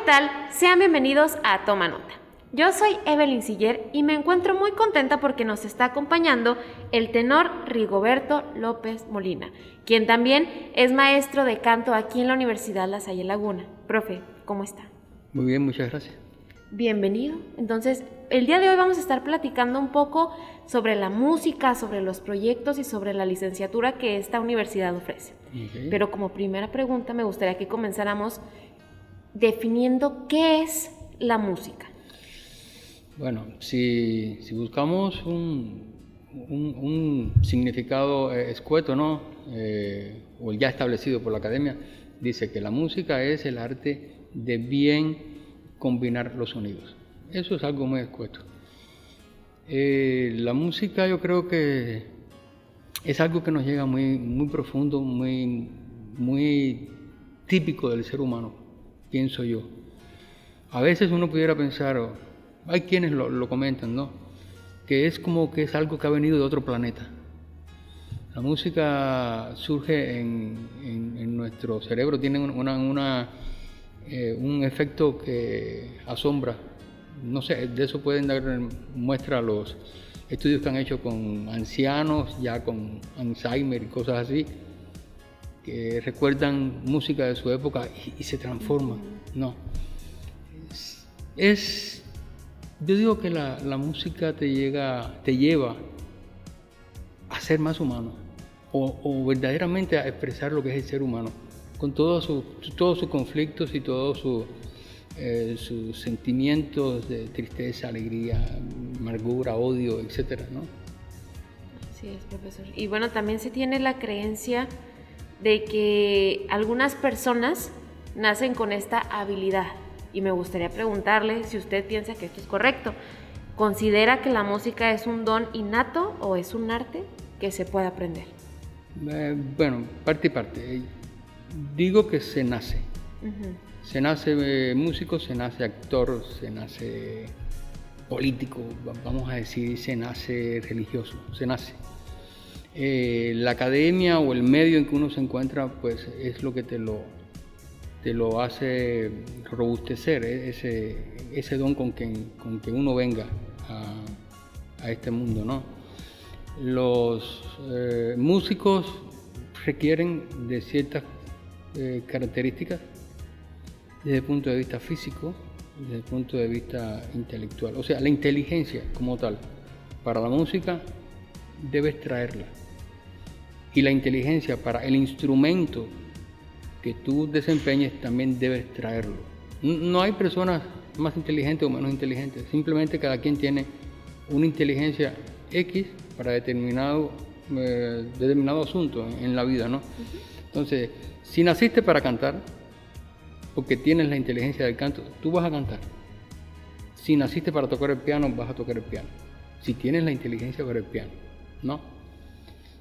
¿qué tal? Sean bienvenidos a Toma Nota. Yo soy Evelyn Siller y me encuentro muy contenta porque nos está acompañando el tenor Rigoberto López Molina, quien también es maestro de canto aquí en la Universidad La Salle Laguna. Profe, ¿cómo está? Muy bien, muchas gracias. Bienvenido. Entonces, el día de hoy vamos a estar platicando un poco sobre la música, sobre los proyectos y sobre la licenciatura que esta universidad ofrece. Pero como primera pregunta me gustaría que comenzáramos definiendo qué es la música. Bueno, si, buscamos un, significado eh, escueto, ¿no? Eh, o ya establecido por la academia, dice que la música es el arte de bien combinar los sonidos. Eso es algo muy escueto. Eh, la música yo creo que es algo que nos llega muy, muy profundo, muy, muy típico del ser humano, pienso yo. A veces uno pudiera pensar, hay quienes lo, comentan, ¿no? Que es como que es algo que ha venido de otro planeta. La música surge en, nuestro cerebro, tiene una, eh, un efecto que asombra. No sé, de eso pueden dar muestra los estudios que han hecho con ancianos, ya con Alzheimer y cosas así, que recuerdan música de su época y, y se transforman. No. Es, yo digo que la, la música te, llega, te lleva a ser más humano o, o verdaderamente a expresar lo que es el ser humano, con todos sus, todos sus conflictos y todos sus, eh, sus sentimientos de tristeza, alegría, amargura, odio, etcétera, ¿no? Así es, profesor. Y bueno, también se tiene la creencia de que algunas personas nacen con esta habilidad. Y me gustaría preguntarle si usted piensa que esto es correcto. ¿Considera que la música es un don innato o es un arte que se puede aprender? Eh, bueno, parte y parte. Digo que se nace. Se nace eh, músico, se nace actor, se nace político, va- vamos a decir, se nace religioso, se nace. Eh, la academia o el medio en que uno se encuentra, pues es lo que te lo, te lo hace robustecer, eh, ese, ese don con que, con que uno venga a, este mundo, ¿no? Los eh, músicos requieren de ciertas características desde el punto de vista físico, desde el punto de vista intelectual. O sea, la inteligencia como tal, para la música debes traerla. Y la inteligencia para el instrumento que tú desempeñes también debes traerlo. No hay personas más inteligentes o menos inteligentes, simplemente cada quien tiene una inteligencia X para determinado, eh, determinado asunto en, en la vida, ¿no? Entonces, si naciste para cantar, porque tienes la inteligencia del canto, tú vas a cantar. Si naciste para tocar el piano, vas a tocar el piano. Si tienes la inteligencia para el piano, ¿no?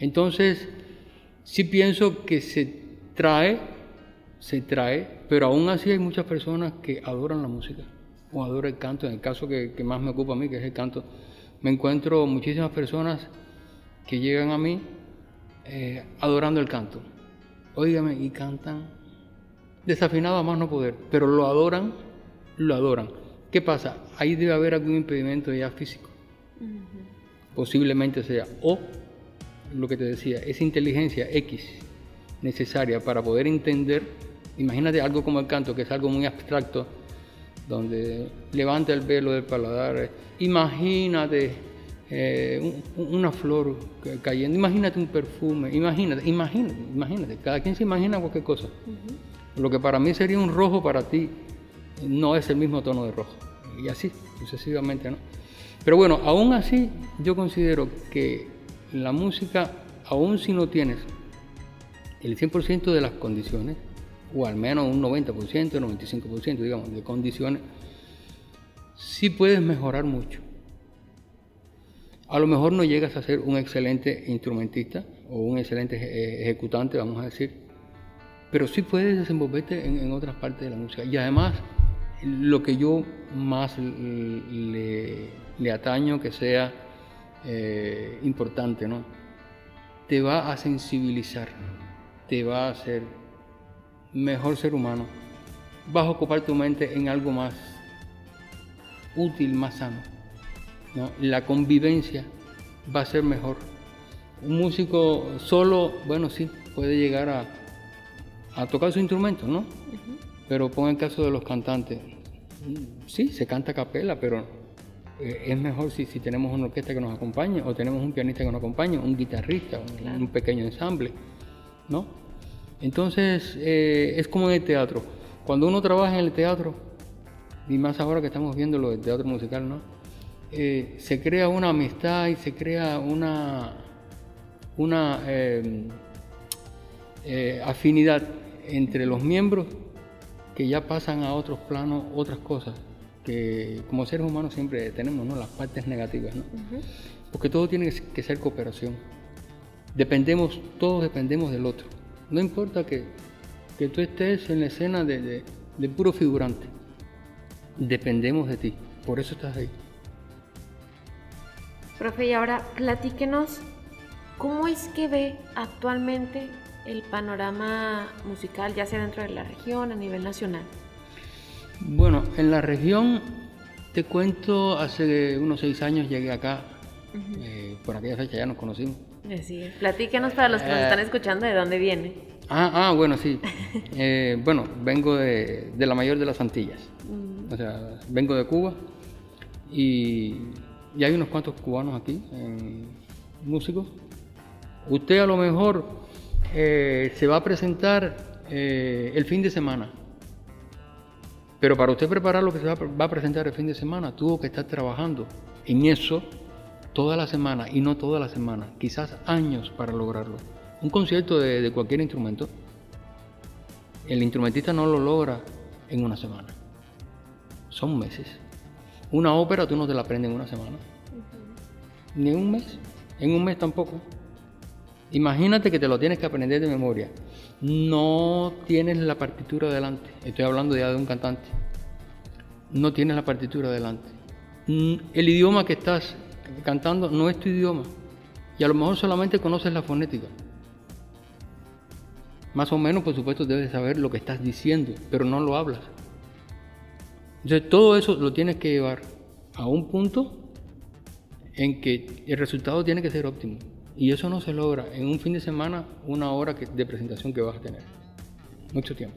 Entonces, sí pienso que se trae, se trae, pero aún así hay muchas personas que adoran la música o adoran el canto. En el caso que, que más me ocupa a mí, que es el canto, me encuentro muchísimas personas que llegan a mí eh, adorando el canto. Óigame, y cantan desafinado a más no poder, pero lo adoran, lo adoran. ¿Qué pasa? Ahí debe haber algún impedimento ya físico. Posiblemente sea. O lo que te decía, esa inteligencia X necesaria para poder entender, imagínate algo como el canto, que es algo muy abstracto, donde levanta el velo del paladar, imagínate eh, un- una flor ca- cayendo, imagínate un perfume, imagínate, imagínate, imagínate, cada quien se imagina cualquier cosa. Lo que para mí sería un rojo, para ti no es el mismo tono de rojo. Y así, sucesivamente, ¿no? Pero bueno, aún así yo considero que la música, aún si no tienes el 100% de las condiciones, o al menos un 90%, 95%, digamos, de condiciones, sí puedes mejorar mucho. A lo mejor no llegas a ser un excelente instrumentista o un excelente eje- ejecutante, vamos a decir, pero sí puedes desenvolverte en, otras partes de la música. Y además, lo que yo más le, le ataño que sea eh, importante, ¿no? Te va a sensibilizar, te va a hacer mejor ser humano, vas a ocupar tu mente en algo más útil, más sano. ¿no? La convivencia va a ser mejor. Un músico solo, bueno, sí, puede llegar a, a tocar su instrumento, ¿no? Pero pon el caso de los cantantes. Sí, se canta a capela, pero eh, es mejor si, si, tenemos una orquesta que nos acompañe, o tenemos un pianista que nos acompañe, un guitarrista, un, pequeño ensamble, ¿no? Entonces, eh, es como en el teatro. Cuando uno trabaja en el teatro, y más ahora que estamos viendo lo del teatro musical, ¿no? Eh, se crea una amistad y se crea una, una em, afinidad entre los miembros que ya pasan a otros planos, otras cosas, que como seres humanos siempre tenemos, ¿no? Las partes negativas, ¿no? Porque todo tiene que ser cooperación. Dependemos, todos dependemos del otro. No importa que, que tú estés en la escena de, de puro figurante. Dependemos de ti. Por eso estás ahí. Profe, y ahora platíquenos cómo es que ve actualmente el panorama musical, ya sea dentro de la región, a nivel nacional. En la región, te cuento, hace unos seis años llegué acá, eh, por aquella fecha ya nos conocimos. Así es. Platíquenos para los que nos eh, están escuchando de dónde viene. Ah, ah bueno, sí. Eh, bueno, vengo de, de, la mayor de las Antillas. O sea, vengo de Cuba y y hay unos cuantos cubanos aquí, músicos. Usted a lo mejor eh, se va a presentar eh, el fin de semana, pero para usted preparar lo que se va, a presentar el fin de semana, tuvo que estar trabajando en eso toda la semana y no toda la semana, quizás años para lograrlo. Un concierto de, de cualquier instrumento, el instrumentista no lo logra en una semana, son meses. Una ópera tú no te la aprendes en una semana. Ni en un mes. En un mes tampoco. Imagínate que te lo tienes que aprender de memoria. No tienes la partitura delante. Estoy hablando ya de un cantante. No tienes la partitura delante. Mm, el idioma que estás cantando no es tu idioma. Y a lo mejor solamente conoces la fonética. Más o menos, por supuesto, debes saber lo que estás diciendo, pero no lo hablas. Entonces todo eso lo tienes que llevar a un punto en que el resultado tiene que ser óptimo. Y eso no se logra en un fin de semana, una hora de presentación que vas a tener. Mucho tiempo.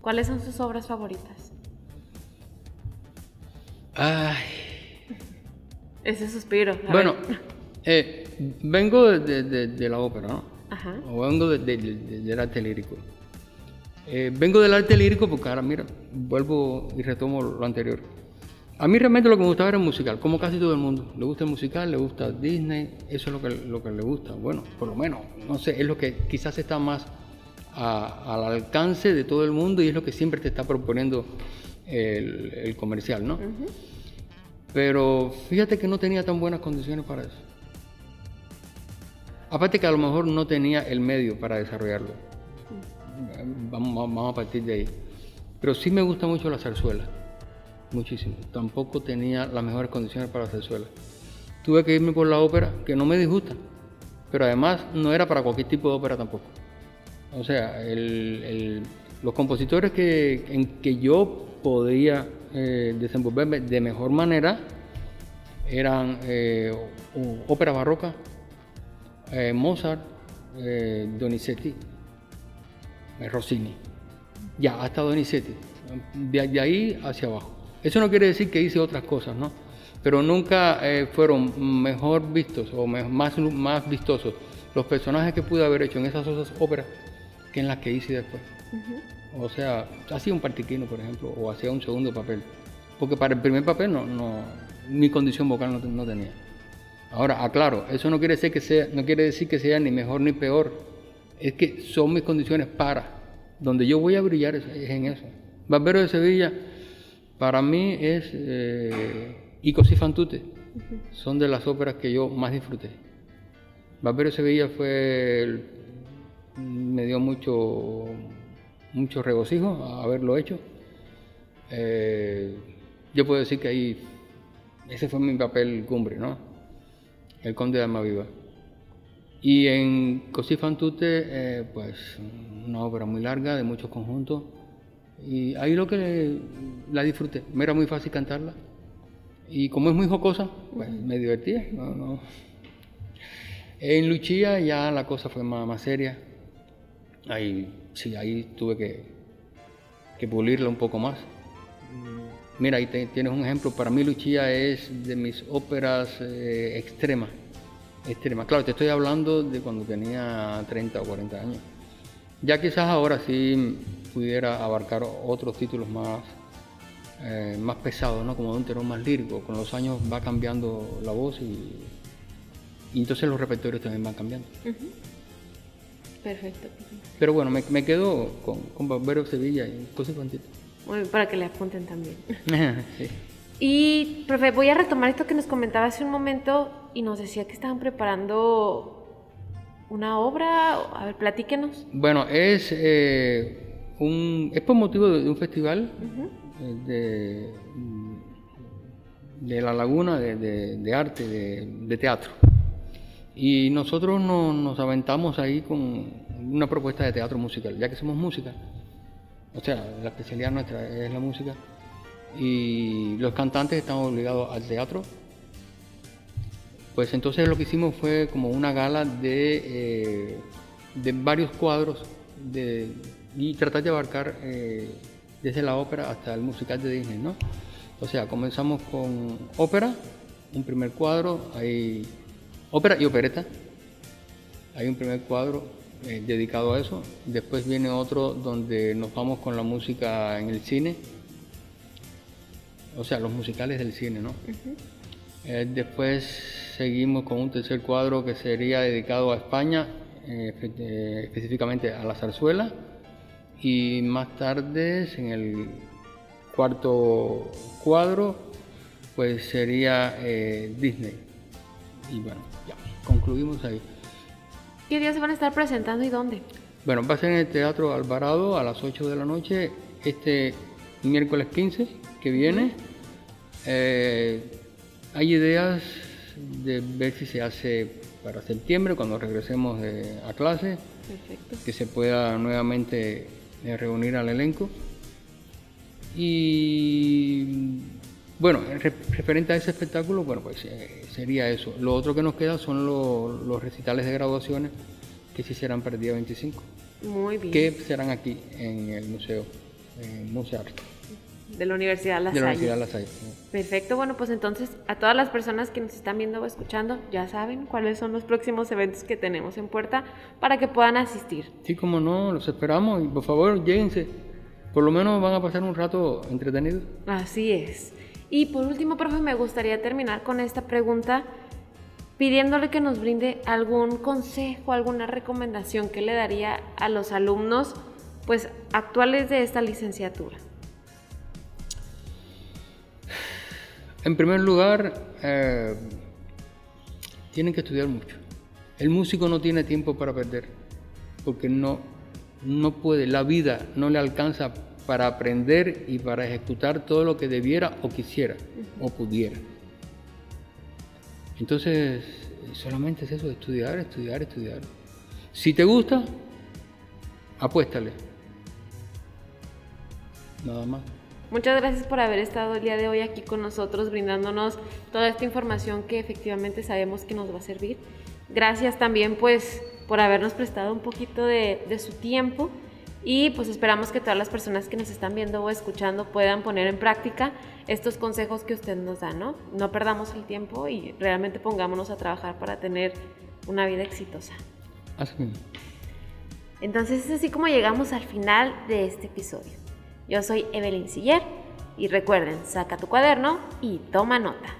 ¿Cuáles son sus obras favoritas? Ay. Ese suspiro. bueno, eh, vengo de, la ópera, ¿no? Ajá. O vengo del arte lírico. Eh, vengo del arte lírico porque ahora, mira, vuelvo y retomo lo anterior. A mí realmente lo que me gustaba era el musical, como casi todo el mundo. Le gusta el musical, le gusta Disney, eso es lo que, lo que le gusta. Bueno, por lo menos, no sé, es lo que quizás está más al alcance de todo el mundo y es lo que siempre te está proponiendo el, comercial, ¿no? Pero fíjate que no tenía tan buenas condiciones para eso. Aparte que a lo mejor no tenía el medio para desarrollarlo vamos, vamos a partir de ahí. Pero sí me gusta mucho la zarzuela, muchísimo. Tampoco tenía las mejores condiciones para la zarzuela. Tuve que irme por la ópera, que no me disgusta, pero además no era para cualquier tipo de ópera tampoco. O sea, los compositores que, en que yo podía eh, desenvolverme de mejor manera eran eh, ópera barroca, eh, Mozart, Donizetti, Rossini. Ya, hasta Donizetti. De, ahí hacia abajo. Eso no quiere decir que hice otras cosas, ¿no? Pero nunca eh, fueron mejor vistos o más, más vistosos los personajes que pude haber hecho en esas otras óperas que en las que hice después. O sea, hacía un partiquino, por ejemplo, o hacía un segundo papel. Porque para el primer papel no, no mi condición vocal no, no tenía. Ahora, aclaro, eso no quiere, decir que sea, no quiere decir que sea ni mejor ni peor es que son mis condiciones para. Donde yo voy a brillar es, en eso. Barbero de Sevilla, para mí es eh, y Così Son de las óperas que yo más disfruté. Barbero Sevilla fue. me dio mucho, mucho regocijo haberlo hecho. Eh, yo puedo decir que ahí. Ese fue mi papel cumbre, ¿no? El Conde de Almaviva. Y en Così fan tutte, eh, pues una obra muy larga, de muchos conjuntos, Y ahí lo que la disfruté. Me era muy fácil cantarla. Y como es muy jocosa, pues me divertía. En Luchía ya la cosa fue más, más seria. Ahí sí, ahí tuve que, que pulirla un poco más. Mira, ahí tienes un ejemplo. Para mí Luchía es de mis óperas eh, extremas. Extremas. Claro, te estoy hablando de cuando tenía 30 o 40 años. Ya quizás ahora sí pudiera abarcar otros títulos más, eh, más pesados, ¿no? como de un tenor más lírico. Con los años va cambiando la voz y, entonces los repertorios también van cambiando. Perfecto. Pero bueno, me, me quedo con, con Barbero Sevilla y cosas cuantitas. para que le apunten también. Y, profe, voy a retomar esto que nos comentaba hace un momento y nos decía que estaban preparando una obra. A ver, platíquenos. Bueno, es, eh, un, es por motivo de, un festival eh, de, de La Laguna de, de arte, de, teatro. Y nosotros nos aventamos ahí con una propuesta de teatro musical, ya que somos música. O sea, la especialidad nuestra es la música y los cantantes están obligados al teatro. Pues entonces lo que hicimos fue como una gala de, eh, de varios cuadros y tratar de abarcar eh, desde la ópera hasta el musical de Disney, ¿no? O sea, comenzamos con ópera, un primer cuadro, hay ópera y opereta. Hay un primer cuadro eh, dedicado a eso. Después viene otro donde nos vamos con la música en el cine o sea, los musicales del cine, ¿no? Eh, después seguimos con un tercer cuadro que sería dedicado a España, eh, eh, específicamente a la zarzuela, y más tarde, en el cuarto cuadro, pues sería Disney. Y bueno, ya, concluimos ahí. ¿Qué días se van a estar presentando y dónde? Bueno, va a ser en el Teatro Alvarado a las 8 de la noche, este miércoles 15 que viene. Eh, hay ideas de ver si se hace para septiembre, cuando regresemos a clase, que se pueda nuevamente eh, reunir al elenco. Y bueno, referente a ese espectáculo, bueno, pues eh, sería eso. Lo otro que nos queda son los recitales de graduaciones que se hicieran para el día 25. Muy bien. Que serán aquí en el museo, en Museo Arte. De la Universidad La Salle. De la Universidad La Salle. Perfecto, bueno, pues entonces a todas las personas que nos están viendo o escuchando, ya saben cuáles son los próximos eventos que tenemos en puerta para que puedan asistir. Sí, como no, los esperamos y por favor, lléguense. Por lo menos van a pasar un rato entretenido. Así es. Y por último, profe, me gustaría terminar con esta pregunta pidiéndole que nos brinde algún consejo, alguna recomendación que le daría a los alumnos pues actuales de esta licenciatura. En primer lugar, eh, tienen que estudiar mucho. El músico no tiene tiempo para perder, porque no, no puede, la vida no le alcanza para aprender y para ejecutar todo lo que debiera o quisiera o pudiera. Entonces, solamente es eso, estudiar, estudiar, estudiar. Si te gusta, apuéstale. Nada más. Muchas gracias por haber estado el día de hoy aquí con nosotros, brindándonos toda esta información que efectivamente sabemos que nos va a servir. Gracias también pues por habernos prestado un poquito de, su tiempo y pues esperamos que todas las personas que nos están viendo o escuchando puedan poner en práctica estos consejos que usted nos da, ¿no? No perdamos el tiempo y realmente pongámonos a trabajar para tener una vida exitosa. Así Entonces es así como llegamos al final de este episodio. Yo soy Evelyn Siller y recuerden, saca tu cuaderno y toma nota.